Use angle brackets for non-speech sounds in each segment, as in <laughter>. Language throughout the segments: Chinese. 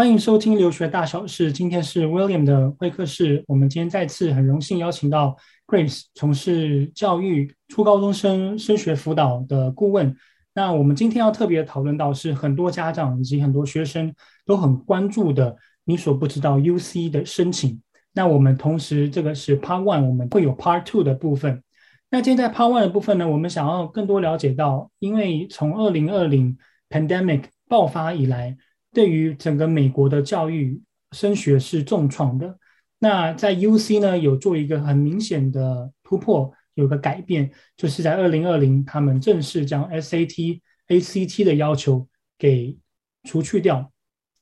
欢迎收听留学大小事。今天是 William 的会客室。我们今天再次很荣幸邀请到 Grace，从事教育初高中生升学辅导的顾问。那我们今天要特别讨论到，是很多家长以及很多学生都很关注的，你所不知道 UC 的申请。那我们同时这个是 Part One，我们会有 Part Two 的部分。那今天在 Part One 的部分呢，我们想要更多了解到，因为从二零二零 Pandemic 爆发以来。对于整个美国的教育升学是重创的。那在 UC 呢，有做一个很明显的突破，有个改变，就是在二零二零，他们正式将 SAT、ACT 的要求给除去掉。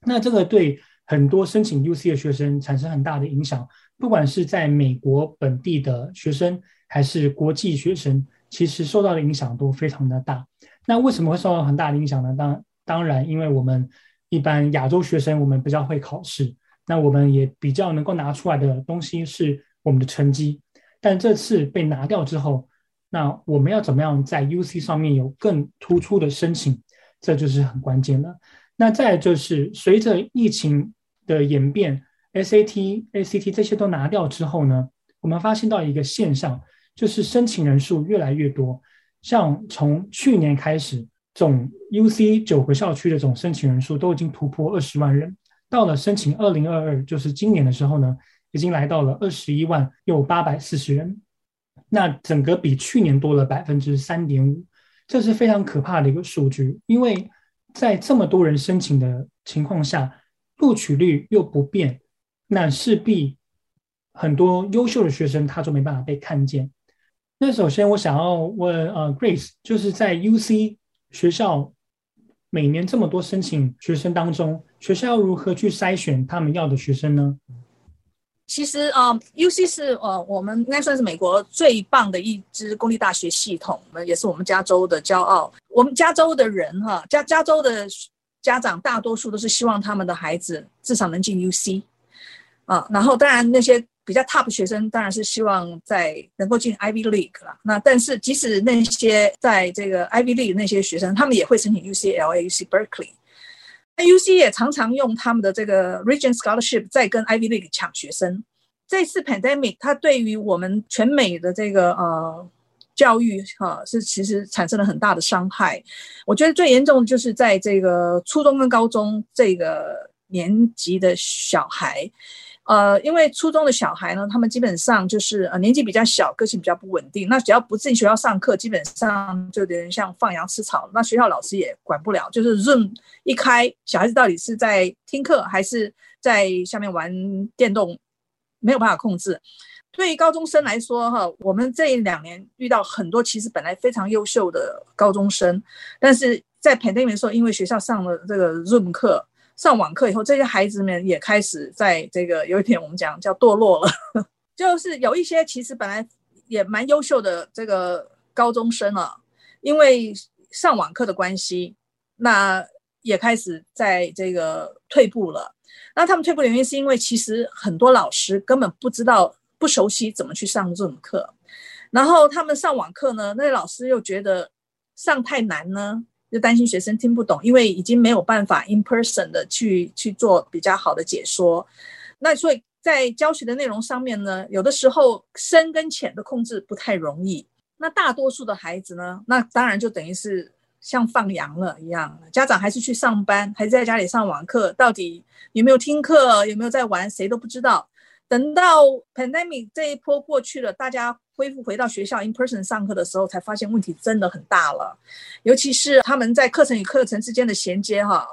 那这个对很多申请 UC 的学生产生很大的影响，不管是在美国本地的学生，还是国际学生，其实受到的影响都非常的大。那为什么会受到很大的影响呢？当当然，因为我们一般亚洲学生，我们比较会考试，那我们也比较能够拿出来的东西是我们的成绩。但这次被拿掉之后，那我们要怎么样在 UC 上面有更突出的申请？这就是很关键的。那再就是随着疫情的演变，SAT、ACT 这些都拿掉之后呢，我们发现到一个现象，就是申请人数越来越多。像从去年开始。总 UC 九个校区的总申请人数都已经突破二十万人，到了申请二零二二，就是今年的时候呢，已经来到了二十一万又八百四十人，那整个比去年多了百分之三点五，这是非常可怕的一个数据，因为在这么多人申请的情况下，录取率又不变，那势必很多优秀的学生他就没办法被看见。那首先我想要问呃 Grace，就是在 UC。学校每年这么多申请学生当中，学校要如何去筛选他们要的学生呢？其实啊、呃、UC 是呃，我们应该算是美国最棒的一支公立大学系统，也是我们加州的骄傲。我们加州的人哈，加加州的家长大多数都是希望他们的孩子至少能进 UC 啊，然后当然那些。比较 top 学生当然是希望在能够进 Ivy League 了。那但是即使那些在这个 Ivy League 那些学生，他们也会申请 UCLA、UC Berkeley。那 UC 也常常用他们的这个 Regent Scholarship 在跟 Ivy League 抢学生。这次 Pandemic 它对于我们全美的这个呃教育哈是其实产生了很大的伤害。我觉得最严重的就是在这个初中跟高中这个年级的小孩。呃，因为初中的小孩呢，他们基本上就是呃年纪比较小，个性比较不稳定。那只要不进学校上课，基本上就有点像放羊吃草。那学校老师也管不了，就是 Zoom 一开，小孩子到底是在听课还是在下面玩电动，没有办法控制。对于高中生来说，哈，我们这一两年遇到很多其实本来非常优秀的高中生，但是在 pandemic 的时候，因为学校上了这个 Zoom 课。上网课以后，这些孩子们也开始在这个有一点我们讲叫堕落了，<laughs> 就是有一些其实本来也蛮优秀的这个高中生啊，因为上网课的关系，那也开始在这个退步了。那他们退步的原因是因为其实很多老师根本不知道、不熟悉怎么去上这种课，然后他们上网课呢，那些老师又觉得上太难呢。就担心学生听不懂，因为已经没有办法 in person 的去去做比较好的解说。那所以在教学的内容上面呢，有的时候深跟浅的控制不太容易。那大多数的孩子呢，那当然就等于是像放羊了一样，家长还是去上班，还是在家里上网课，到底有没有听课，有没有在玩，谁都不知道。等到 pandemic 这一波过去了，大家恢复回到学校 in person 上课的时候，才发现问题真的很大了。尤其是他们在课程与课程之间的衔接，哈，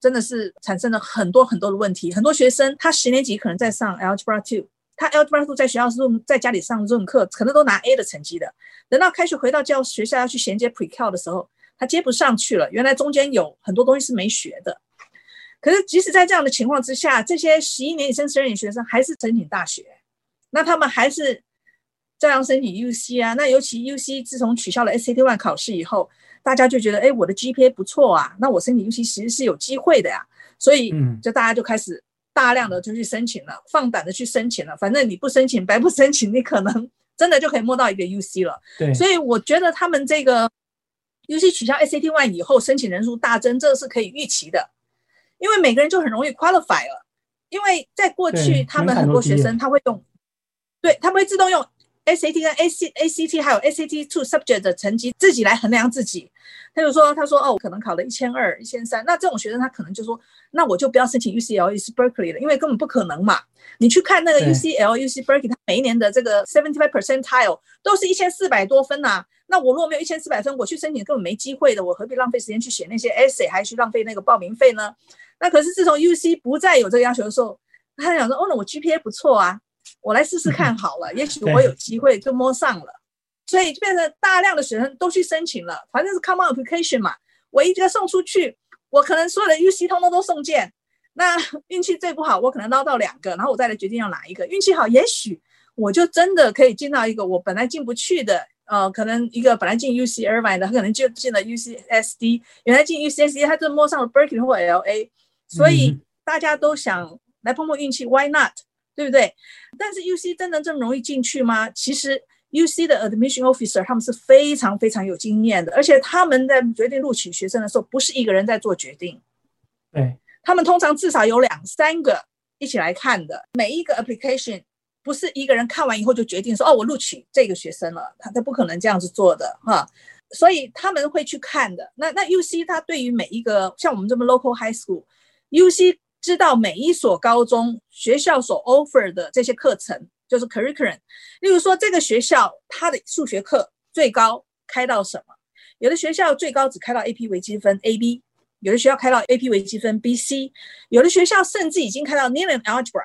真的是产生了很多很多的问题。很多学生他十年级可能在上 Algebra Two，他 Algebra Two 在学校是在家里上这种课，可能都拿 A 的成绩的。等到开学回到教学校要去衔接 Pre-Cal 的时候，他接不上去了。原来中间有很多东西是没学的。可是，即使在这样的情况之下，这些十一年以升十二年级学生还是申请大学，那他们还是照样申请 UC 啊。那尤其 UC 自从取消了 SAT One 考试以后，大家就觉得，哎，我的 GPA 不错啊，那我申请 UC 其实是有机会的呀。所以，就大家就开始大量的就去申请了，放胆的去申请了。反正你不申请，白不申请，你可能 <laughs> 真的就可以摸到一个 UC 了。对。所以我觉得他们这个 UC 取消 SAT One 以后，申请人数大增，这是可以预期的。因为每个人就很容易 qualify 了。因为在过去，他们很多学生他会用，对，他们会自动用 SAT 跟 AC ACT 还有 SAT two subject 的成绩自己来衡量自己。他就说，他说哦，我可能考了一千二、一千三，那这种学生他可能就说，那我就不要申请 UCLA、UC Berkeley 了，因为根本不可能嘛。你去看那个 UCL、UC Berkeley，他每一年的这个 seventy five percentile 都是一千四百多分呐、啊。那我如果没有一千四百分，我去申请根本没机会的，我何必浪费时间去写那些 essay，还去浪费那个报名费呢？那可是自从 UC 不再有这个要求的时候，他想说，哦，那我 GPA 不错啊，我来试试看好了，也许我有机会就摸上了。所以就变成大量的学生都去申请了，反正是 come on application 嘛，我一个送出去，我可能所有的 UC 通通都送件。那运气最不好，我可能捞到两个，然后我再来决定要哪一个。运气好，也许我就真的可以进到一个我本来进不去的，呃，可能一个本来进 UC Irvine 的，他可能就进了 UCSD，原来进 UCSD 他就摸上了 Berkeley 或 LA，所以大家都想来碰碰运气，Why not？对不对？但是 UC 真的这么容易进去吗？其实。U C 的 admission officer 他们是非常非常有经验的，而且他们在决定录取学生的时候，不是一个人在做决定，对，他们通常至少有两三个一起来看的。每一个 application 不是一个人看完以后就决定说哦，我录取这个学生了，他他不可能这样子做的哈，所以他们会去看的。那那 U C 他对于每一个像我们这么 local high school，U UC 知道每一所高中学校所 offer 的这些课程。就是 curriculum，例如说这个学校它的数学课最高开到什么？有的学校最高只开到 AP 微积分 AB，有的学校开到 AP 微积分 BC，有的学校甚至已经开到 Linear Algebra，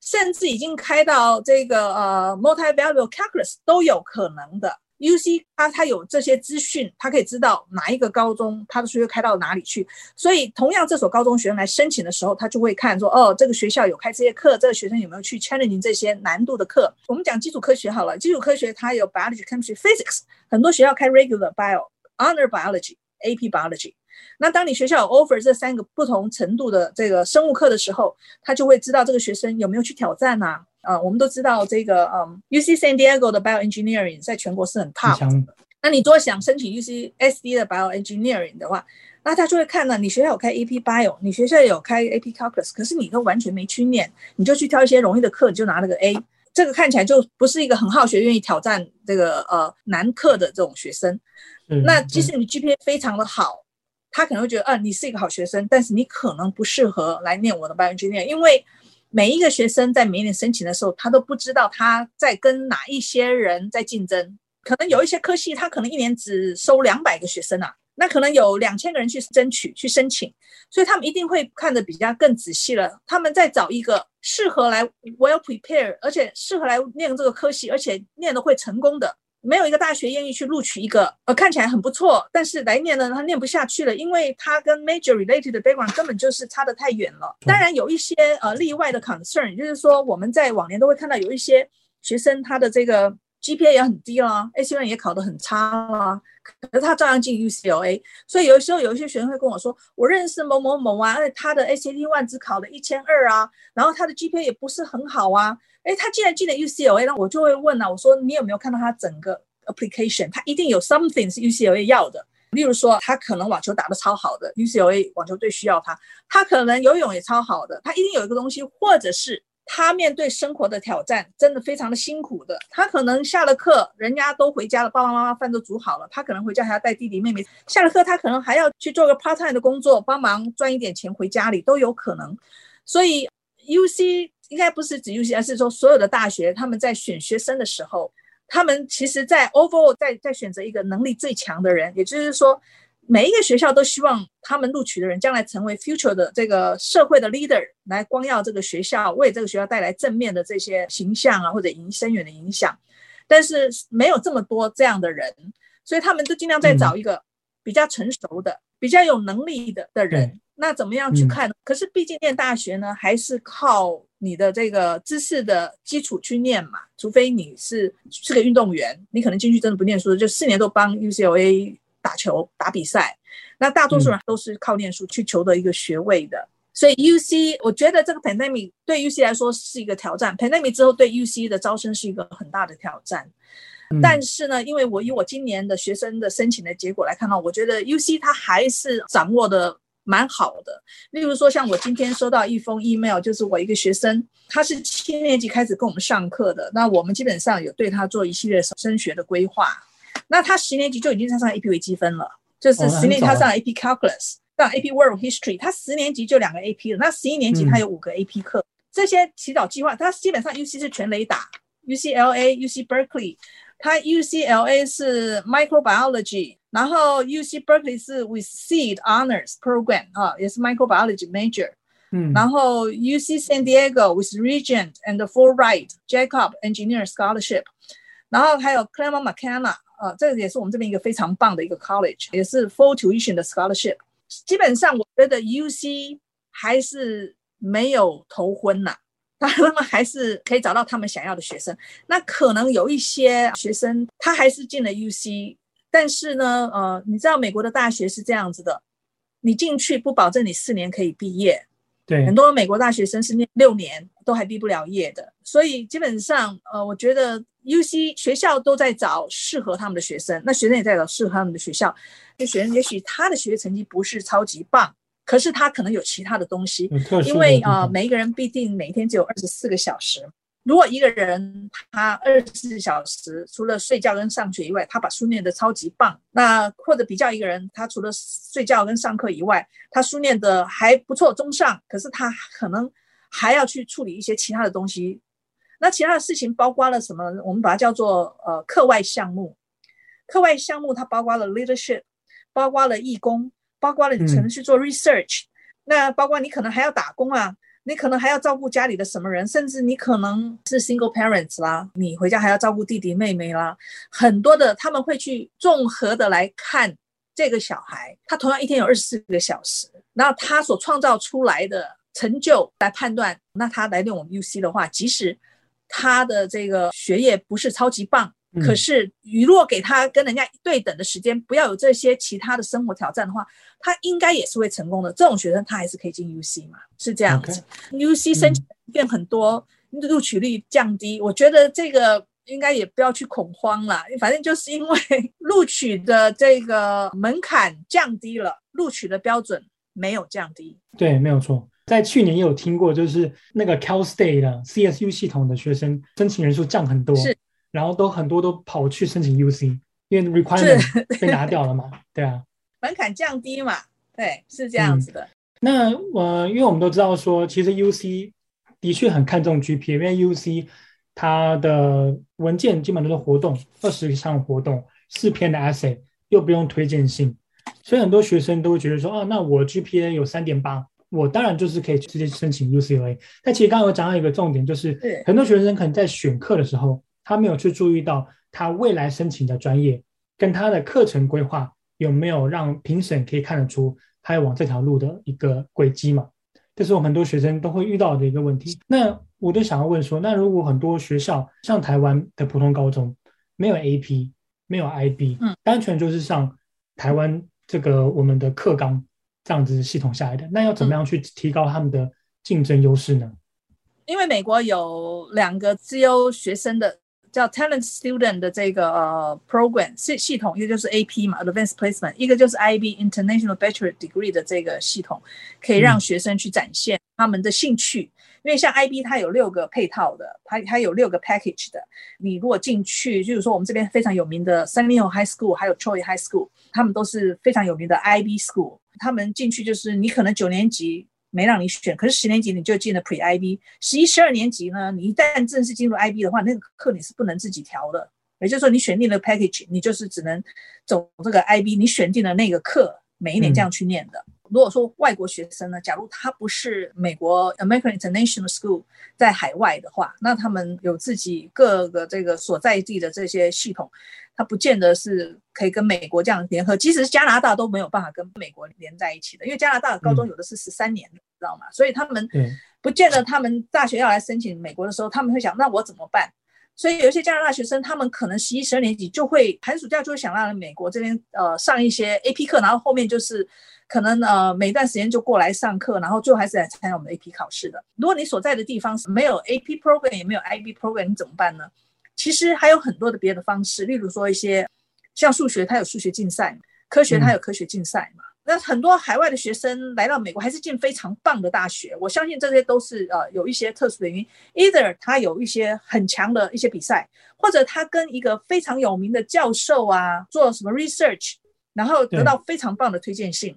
甚至已经开到这个呃 Multivariable Calculus 都有可能的。U C 它它有这些资讯，它可以知道哪一个高中它的数学开到哪里去。所以同样这所高中学生来申请的时候，他就会看说，哦，这个学校有开这些课，这个学生有没有去 challenge 这些难度的课。我们讲基础科学好了，基础科学它有 biology、chemistry、physics，很多学校开 regular bio、honor biology、AP biology。那当你学校 offer 这三个不同程度的这个生物课的时候，他就会知道这个学生有没有去挑战呐、啊、呃，我们都知道这个，嗯，UC San Diego 的 Bioengineering 在全国是很 top 的。那你如果想申请 UC SD 的 Bioengineering 的话，那他就会看到你学校有开 AP Bio，你学校有开 AP Calculus，可是你都完全没去念，你就去挑一些容易的课，你就拿了个 A，这个看起来就不是一个很好学、愿意挑战这个呃难课的这种学生。嗯、那即使你 GPA 非常的好，他可能会觉得，啊，你是一个好学生，但是你可能不适合来念我的 Bioengineering，因为。每一个学生在每年申请的时候，他都不知道他在跟哪一些人在竞争。可能有一些科系，他可能一年只收两百个学生啊，那可能有两千个人去争取、去申请，所以他们一定会看得比较更仔细了。他们在找一个适合来 well prepare，而且适合来念这个科系，而且念得会成功的。没有一个大学愿意去录取一个呃看起来很不错，但是来念呢他念不下去了，因为他跟 major related 的 background 根本就是差得太远了。当然有一些呃例外的 concern，就是说我们在往年都会看到有一些学生他的这个 GPA 也很低了，AC1 也考得很差了，可是他照样进 UCLA。所以有的时候有一些学生会跟我说，我认识某某某啊，而且他的 ACT1 只考了一千二啊，然后他的 GPA 也不是很好啊。哎，他既然进了 UCLA，那我就会问啊，我说你有没有看到他整个 application？他一定有 something 是 UCLA 要的，例如说他可能网球打得超好的，UCLA 网球队需要他；他可能游泳也超好的，他一定有一个东西，或者是他面对生活的挑战真的非常的辛苦的，他可能下了课，人家都回家了，爸爸妈妈饭都煮好了，他可能回家还要带弟弟妹妹，下了课他可能还要去做个 part time 的工作，帮忙赚一点钱回家里都有可能，所以 UC。应该不是指 UC，而是说所有的大学他们在选学生的时候，他们其实在 overall 在在选择一个能力最强的人，也就是说，每一个学校都希望他们录取的人将来成为 future 的这个社会的 leader，来光耀这个学校，为这个学校带来正面的这些形象啊，或者影深远的影响。但是没有这么多这样的人，所以他们都尽量在找一个比较成熟的、比较有能力的的人。那怎么样去看呢？可是毕竟念大学呢，还是靠。你的这个知识的基础去念嘛，除非你是是个运动员，你可能进去真的不念书，就四年都帮 UCLA 打球打比赛。那大多数人都是靠念书去求得一个学位的。所以 UC，我觉得这个 pandemic 对 UC 来说是一个挑战，pandemic 之后对 UC 的招生是一个很大的挑战。但是呢，因为我以我今年的学生的申请的结果来看到，我觉得 UC 它还是掌握的蛮好的。例如说，像我今天收到一封 email，就是我一个学生，他是七年级开始跟我们上课的，那我们基本上有对他做一系列升学的规划。那他十年级就已经在上 AP 微积分了，就是十年级他上 AP Calculus，上 AP World History，他十年级就两个 AP 了。那十一年级他有五个 AP 课，嗯、这些提早计划，他基本上 UC 是全雷打，UCLA、UC Berkeley，他 UCLA 是 Microbiology，然后 UC Berkeley 是 with Seed Honors Program 啊，也是 Microbiology Major，嗯，然后 UC San Diego with Regent and Fulbright Jacob Engineer Scholarship，然后还有 Claremont McKenna。呃，这个也是我们这边一个非常棒的一个 college，也是 full tuition 的 scholarship。基本上，我觉得 UC 还是没有头昏呐， 他们还是可以找到他们想要的学生。那可能有一些学生他还是进了 UC，但是呢，呃，你知道美国的大学是这样子的，你进去不保证你四年可以毕业。对，很多美国大学生是念六年都还毕不了业的，所以基本上，呃，我觉得。UC 学校都在找适合他们的学生，那学生也在找适合他们的学校。这学生也许他的学业成绩不是超级棒，可是他可能有其他的东西。因为啊、呃，每一个人必定每一天只有二十四个小时。如果一个人他二十四小时除了睡觉跟上学以外，他把书念得超级棒，那或者比较一个人，他除了睡觉跟上课以外，他书念得还不错，中上，可是他可能还要去处理一些其他的东西。那其他的事情包括了什么？我们把它叫做呃课外项目。课外项目它包括了 leadership，包括了义工，包括了你可能去做 research，嗯。那包括你可能还要打工啊，你可能还要照顾家里的什么人，甚至你可能是 single parents 啦，你回家还要照顾弟弟妹妹啦。很多的他们会去综合的来看这个小孩，他同样一天有二十四个小时，然后他所创造出来的成就来判断，那他来念我们 UC 的话，即使他的这个学业不是超级棒，嗯、可是如果给他跟人家对等的时间，不要有这些其他的生活挑战的话，他应该也是会成功的。这种学生他还是可以进 UC 嘛？是这样子。UC 申请变很多，录、嗯、取率降低，我觉得这个应该也不要去恐慌了。反正就是因为 <laughs> 录取的这个门槛降低了，录取的标准没有降低。对，没有错。在去年也有听过，就是那个 Cal State 的 CSU 系统的学生申请人数降很多，是，然后都很多都跑去申请 UC，因为 requirement 被拿掉了嘛，<laughs> 对啊，门槛降低嘛，对，是这样子的。嗯、那我、呃、因为我们都知道说，其实 UC 的确很看重 GPA，因为 UC 它的文件基本都是活动，二十项活动，四篇的 essay，又不用推荐信，所以很多学生都会觉得说，啊，那我 GPA 有三点八。我当然就是可以直接申请 UCLA，但其实刚刚我讲到一个重点，就是很多学生可能在选课的时候，他没有去注意到他未来申请的专业跟他的课程规划有没有让评审可以看得出他要往这条路的一个轨迹嘛？这是我们很多学生都会遇到的一个问题。那我就想要问说，那如果很多学校像台湾的普通高中没有 AP，没有 IB，嗯，单纯就是上台湾这个我们的课纲。这样子系统下来的，那要怎么样去提高他们的竞争优势呢？嗯，因为美国有两个自优学生的叫 Talent Student 的这个呃 program 系系统，一个就是 AP 嘛，Advanced Placement，一个就是 IB International Bachelor Degree 的这个系统，可以让学生去展现他们的兴趣。嗯因为像 IB 它有六个配套的，它它有六个 package 的。你如果进去，就是说我们这边非常有名的 Sunny Hill High School，还有 Troy High School，他们都是非常有名的 IB school。他们进去就是你可能九年级没让你选，可是十年级你就进了 Pre IB。十一、十二年级呢，你一旦正式进入 IB 的话，那个课你是不能自己调的。也就是说，你选定了 package，你就是只能走这个 IB，你选定了那个课，每一年这样去念的。嗯如果说外国学生呢，假如他不是美国 American International School 在海外的话，那他们有自己各个这个所在地的这些系统，他不见得是可以跟美国这样联合。即使是加拿大都没有办法跟美国连在一起的，因为加拿大的高中有的是十三年，嗯，知道吗？所以他们不见得他们大学要来申请美国的时候，他们会想，那我怎么办？所以有一些加拿大学生，他们可能十一、十二年级就会寒暑假就会想让美国这边呃上一些 AP 课，然后后面就是可能呃每段时间就过来上课，然后最后还是来参加我们 AP 考试的。如果你所在的地方是没有 AP program 也没有 IB program，你怎么办呢？其实还有很多的别的方式，例如说一些像数学，它有数学竞赛；科学它有科学竞赛嘛。那很多海外的学生来到美国，还是进非常棒的大学。我相信这些都是呃有一些特殊的原因，either 他有一些很强的一些比赛，或者他跟一个非常有名的教授啊做什么 research，然后得到非常棒的推荐信，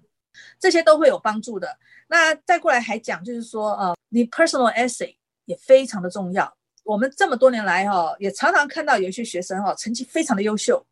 这些都会有帮助的。那再过来还讲，就是说呃，你 personal essay 也非常的重要。我们这么多年来哈、哦，也常常看到有一些学生哈、哦，成绩非常的优秀，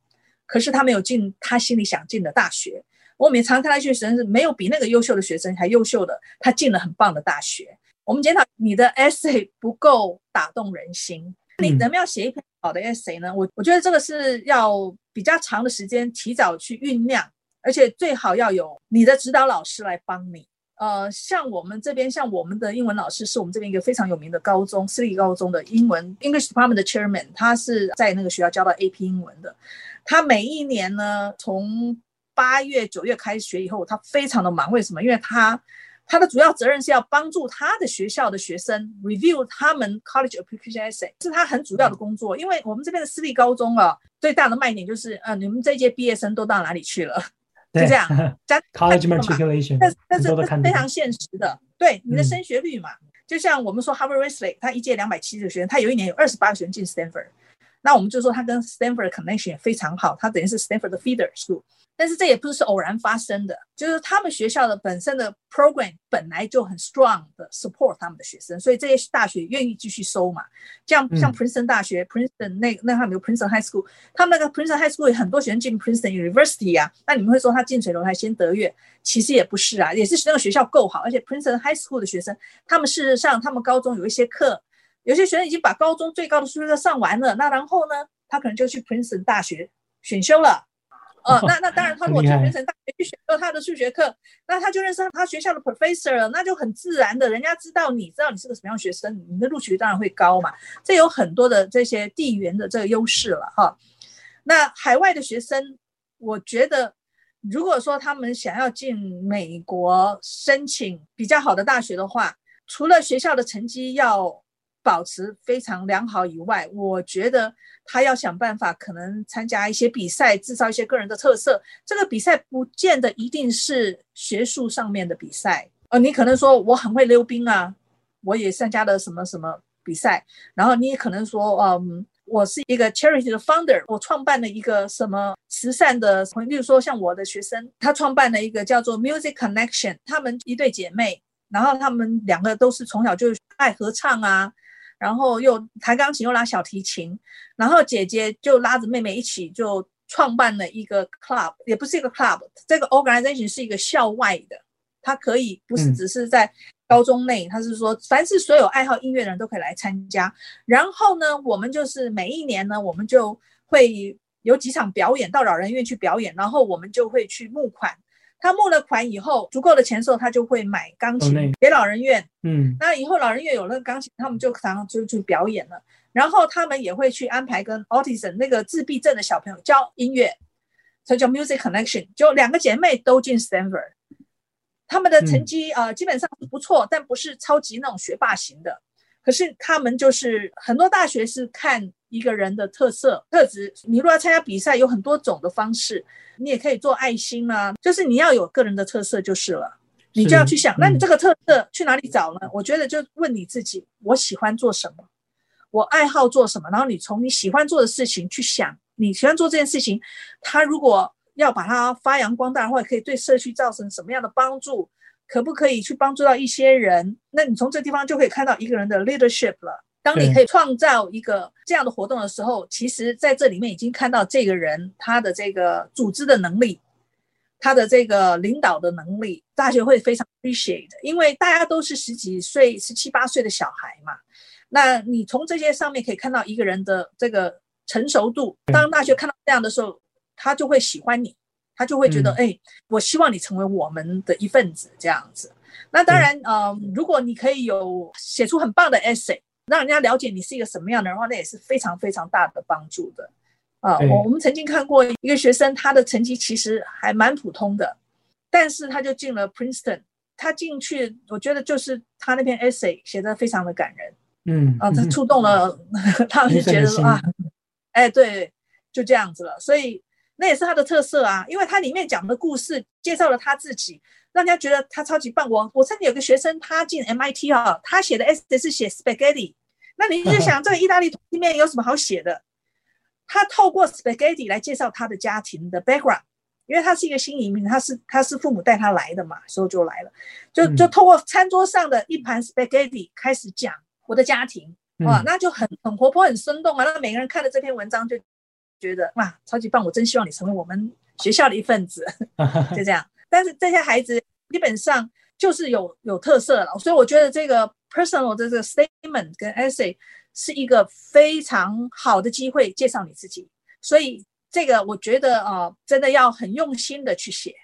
可是他没有进他心里想进的大学。我们也常看到一些学生是没有比那个优秀的学生还优秀的，他进了很棒的大学。我们检讨你的 essay 不够打动人心，你怎么样写一篇好的 essay 呢？我我觉得这个是要比较长的时间提早去酝酿，而且最好要有你的指导老师来帮你。呃，像我们这边，像我们的英文老师是我们这边一个非常有名的高中私立高中的英文 English Department 的 Chairman，他是在那个学校教到 AP 英文的。他每一年呢，从八月九月开学以后，他非常的忙。为什么？因为他他的主要责任是要帮助他的学校的学生 review 他们 college application essay，是他很主要的工作。因为我们这边的私立高中啊，最大的卖点就是，呃，你们这届毕业生都到哪里去了？<laughs> 就这样，<laughs> college matriculation，但但是这是非常现实的。对你的升学率嘛，嗯、就像我们说 Harvard Wesley，他一届两百七十个学生，他有一年有二十八个学生进 Stanford，那我们就说他跟 Stanford 的 connection 也非常好，他等于是 Stanford 的 feeder school。但是这也不是偶然发生的，就是他们学校的本身的 program 本来就很 strong 的 support 他们的学生，所以这些大学愿意继续收嘛。像像 Princeton 大学、嗯、Princeton 那那他们有 Princeton High School，他们那个 Princeton High School 有很多学生进 Princeton University 啊。那你们会说他近水楼台先得月，其实也不是啊，也是那个学校够好，而且 Princeton High School 的学生，他们事实上他们高中有一些课，有些学生已经把高中最高的数学课上完了，那然后呢，他可能就去 Princeton 大学选修了。哦，那那当然，他如果去变成大学去选修他的数学课，那他就认识他学校的 professor 了，那就很自然的，人家知道你知道你是个什么样的学生，你的录取率当然会高嘛。这有很多的这些地缘的这个优势了哈。那海外的学生，我觉得如果说他们想要进美国申请比较好的大学的话，除了学校的成绩要保持非常良好以外，我觉得他要想办法，可能参加一些比赛，制造一些个人的特色。这个比赛不见得一定是学术上面的比赛，呃，你可能说我很会溜冰啊，我也参加了什么什么比赛。然后你也可能说，嗯，我是一个 charity 的 founder，我创办了一个什么慈善的，例如说像我的学生，他创办了一个叫做 Music Connection，他们一对姐妹，然后他们两个都是从小就爱合唱啊。然后又弹钢琴，又拉小提琴，然后姐姐就拉着妹妹一起就创办了一个 club，也不是一个 club，这个 organization 是一个校外的，它可以不是只是在高中内，它是说凡是所有爱好音乐的人都可以来参加。然后呢，我们就是每一年呢，我们就会有几场表演到老人院去表演，然后我们就会去募款。他募了款以后，足够的钱时候，他就会买钢琴给老人院。嗯，那以后老人院有那个钢琴，他们就常常就去表演了。然后他们也会去安排跟 autism 那个自闭症的小朋友教音乐，所以叫 music connection。就两个姐妹都进 Stanford，他们的成绩啊、嗯呃、基本上是不错，但不是超级那种学霸型的。可是他们就是很多大学是看一个人的特色特质。你如果要参加比赛，有很多种的方式。你也可以做爱心啊，就是你要有个人的特色就是了，你就要去想，那你这个特色去哪里找呢？我觉得就问你自己，我喜欢做什么，我爱好做什么，然后你从你喜欢做的事情去想，你喜欢做这件事情，他如果要把它发扬光大的话，可以对社区造成什么样的帮助？可不可以去帮助到一些人？那你从这地方就可以看到一个人的 leadership 了。当你可以创造一个这样的活动的时候，其实在这里面已经看到这个人他的这个组织的能力，他的这个领导的能力，大学会非常 appreciate，因为大家都是十几岁、十七八岁的小孩嘛。那你从这些上面可以看到一个人的这个成熟度。当大学看到这样的时候，他就会喜欢你，他就会觉得，哎，我希望你成为我们的一份子这样子。那当然，嗯，如果你可以有写出很棒的 essay。让人家了解你是一个什么样的人的话，那也是非常非常大的帮助的。啊，我我们曾经看过一个学生，他的成绩其实还蛮普通的，但是他就进了 Princeton。他进去，我觉得就是他那篇 essay 写得非常的感人。嗯，啊，他触动了，<laughs> 他们就觉得说啊，哎，对，就这样子了。所以。那也是他的特色啊，因为他里面讲的故事介绍了他自己，让人家觉得他超级棒。我我曾经有个学生，他进 MIT 啊，他写的 essay 是写 spaghetti，那你就想这个意大利里面有什么好写的？他透过 spaghetti 来介绍他的家庭的 background，因为他是一个新移民，他是他是父母带他来的嘛，所以就来了，就就透过餐桌上的一盘 spaghetti 开始讲我的家庭。哇，那就很很活泼，很生动啊！那每个人看了这篇文章就觉得哇，超级棒！我真希望你成为我们学校的一份子，<laughs> 就这样。但是这些孩子基本上就是有有特色了，所以我觉得这个 personal 的这个 statement 跟 essay 是一个非常好的机会介绍你自己。所以这个我觉得啊、呃，真的要很用心的去写。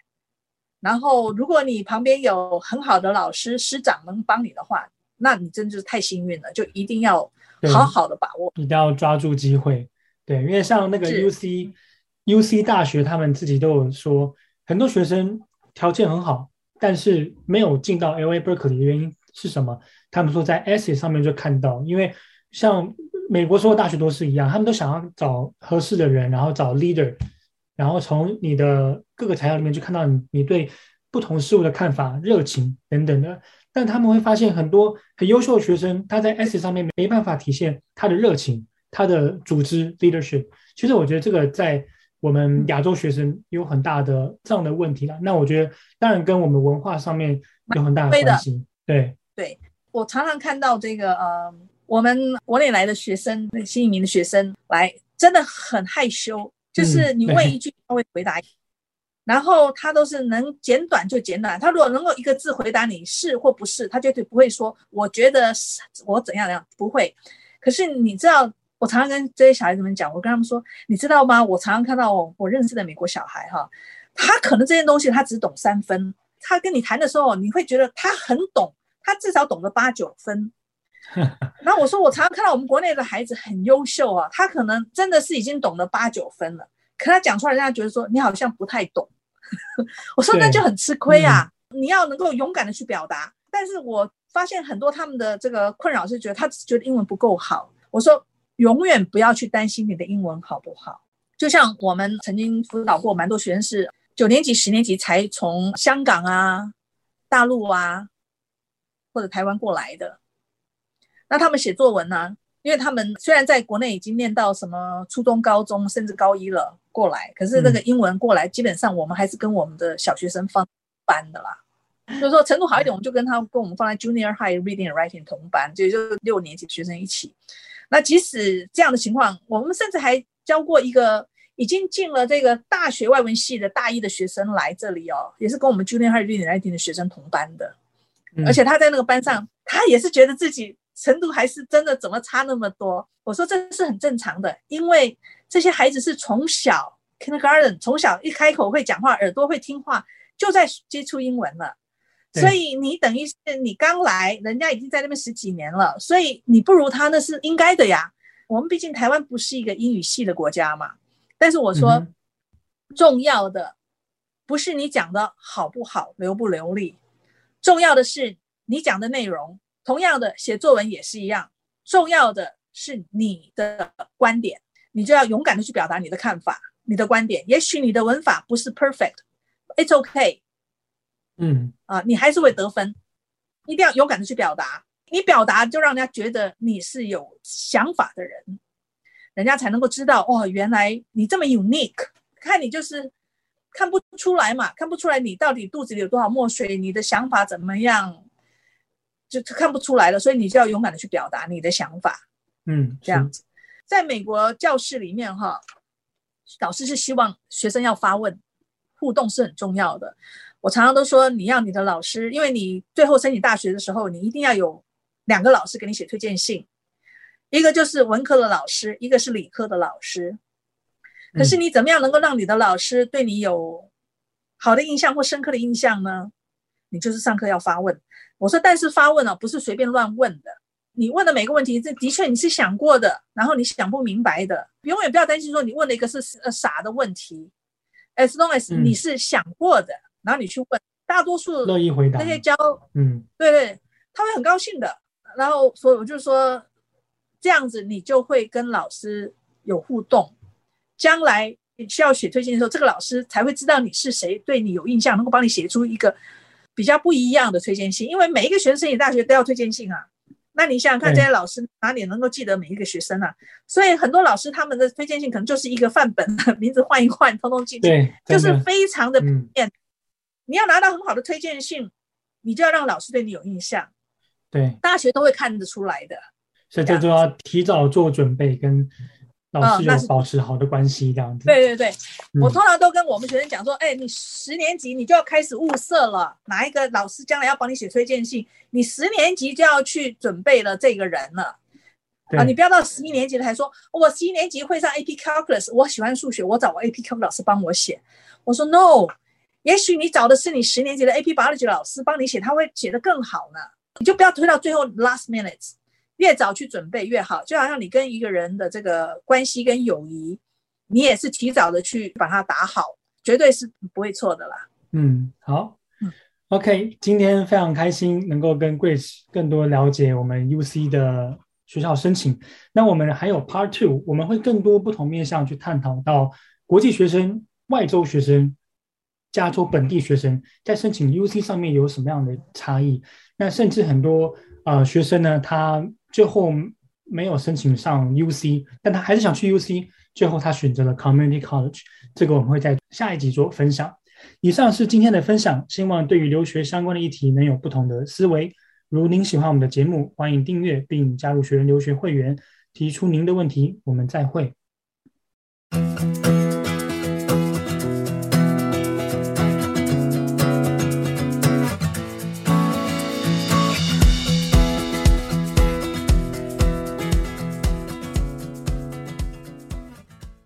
然后如果你旁边有很好的老师师长能帮你的话。那你真就是太幸运了，就一定要好好的把握，一定要抓住机会。对，因为像那个 UC UC 大学，他们自己都有说，很多学生条件很好，但是没有进到 LA Berkeley 的原因是什么？他们说在 essay 上面就看到，因为像美国所有大学都是一样，他们都想要找合适的人，然后找 leader，然后从你的各个材料里面去看到你你对不同事物的看法、热情等等的。但他们会发现很多很优秀的学生，他在 essay 上面没办法体现他的热情，他的组织 leadership。其实我觉得这个在我们亚洲学生有很大的这样的问题了。那我觉得当然跟我们文化上面有很大的关系。对对，我常常看到这个呃，我们国内来的学生，新移民的学生来，真的很害羞，就是你问一句，他会回答。然后他都是能简短就简短，他如果能够一个字回答你是或不是，他绝对不会说我觉得是我怎样怎样，不会。可是你知道，我常常跟这些小孩子们讲，我跟他们说，你知道吗？我常常看到我我认识的美国小孩哈，他可能这些东西他只懂三分，他跟你谈的时候，你会觉得他很懂，他至少懂得八九分。<laughs> 然后我说，我常常看到我们国内的孩子很优秀啊，他可能真的是已经懂得八九分了，可他讲出来，人家觉得说你好像不太懂。<laughs> 我说那就很吃亏啊！嗯、你要能够勇敢的去表达。但是我发现很多他们的这个困扰是觉得他只觉得英文不够好。我说永远不要去担心你的英文好不好。就像我们曾经辅导过蛮多学生是九年级、十年级才从香港啊、大陆啊或者台湾过来的，那他们写作文呢？因为他们虽然在国内已经念到什么初中、高中，甚至高一了过来，可是那个英文过来，基本上我们还是跟我们的小学生放班的啦。就是说程度好一点，我们就跟他跟我们放在 Junior High Reading and Writing 同班，就就六年级的学生一起。那即使这样的情况，我们甚至还教过一个已经进了这个大学外文系的大一的学生来这里哦，也是跟我们 Junior High Reading and Writing 的学生同班的，而且他在那个班上，他也是觉得自己。程度还是真的怎么差那么多？我说这是很正常的，因为这些孩子是从小 kindergarten 从小一开口会讲话，耳朵会听话，就在接触英文了。所以你等于是你刚来，人家已经在那边十几年了，所以你不如他那是应该的呀。我们毕竟台湾不是一个英语系的国家嘛。但是我说，重要的不是你讲的好不好，流不流利，重要的是你讲的内容。同样的，写作文也是一样，重要的是你的观点，你就要勇敢的去表达你的看法、你的观点。也许你的文法不是 perfect，it's okay，嗯，啊，你还是会得分。一定要勇敢的去表达，你表达就让人家觉得你是有想法的人，人家才能够知道，哦，原来你这么 unique。看你就是看不出来嘛，看不出来你到底肚子里有多少墨水，你的想法怎么样？就看不出来了，所以你就要勇敢的去表达你的想法，嗯，这样子，在美国教室里面哈，老师是希望学生要发问，互动是很重要的。我常常都说，你要你的老师，因为你最后申请大学的时候，你一定要有两个老师给你写推荐信，一个就是文科的老师，一个是理科的老师。可是你怎么样能够让你的老师对你有好的印象或深刻的印象呢？你就是上课要发问。我说，但是发问啊，不是随便乱问的。你问的每个问题，这的确你是想过的，然后你想不明白的，永远不要担心说你问了一个是呃傻的问题。As long as 你是想过的，嗯、然后你去问，大多数乐意回答那些教，嗯，对对，他会很高兴的。然后所以我就说，这样子你就会跟老师有互动，将来你需要写推荐信的时候，这个老师才会知道你是谁，对你有印象，能够帮你写出一个比较不一样的推荐信。因为每一个学生申请大学都要推荐信啊。那你想想看，这些老师哪里能够记得每一个学生啊？所以很多老师他们的推荐信可能就是一个范本，<laughs> 名字换一换，通通记住，就是非常的普遍。你要拿到很好的推荐信，你就要让老师对你有印象。对，大学都会看得出来的。所以这就要提早做准备，跟老师有保持好的关系，这样子。对对对，我通常都跟我们学生讲说，哎，你十年级你就要开始物色了，哪一个老师将来要帮你写推荐信，你十年级就要去准备了这个人了。啊，你不要到十一年级了还说，我十一年级会上 AP Calculus，我喜欢数学，我找我 AP Calculus 老师帮我写。我说 No。也许你找的是你十年级的 AP Biology 老师帮你写，他会写得更好呢。你就不要推到最后 last minute，越早去准备越好。就好像你跟一个人的这个关系跟友谊，你也是提早的去把它打好，绝对是不会错的啦。嗯，好，嗯，OK，今天非常开心能够跟 Grace 更多了解我们 UC 的学校申请。那我们还有 Part Two，我们会更多不同面向去探讨到国际学生、外州学生。加州本地学生在申请 UC 上面有什么样的差异？那甚至很多呃学生呢，他最后没有申请上 UC，但他还是想去 UC，最后他选择了 Community College。这个我们会在下一集做分享。以上是今天的分享，希望对于留学相关的议题能有不同的思维。如您喜欢我们的节目，欢迎订阅并加入学人留学会员，提出您的问题。我们再会。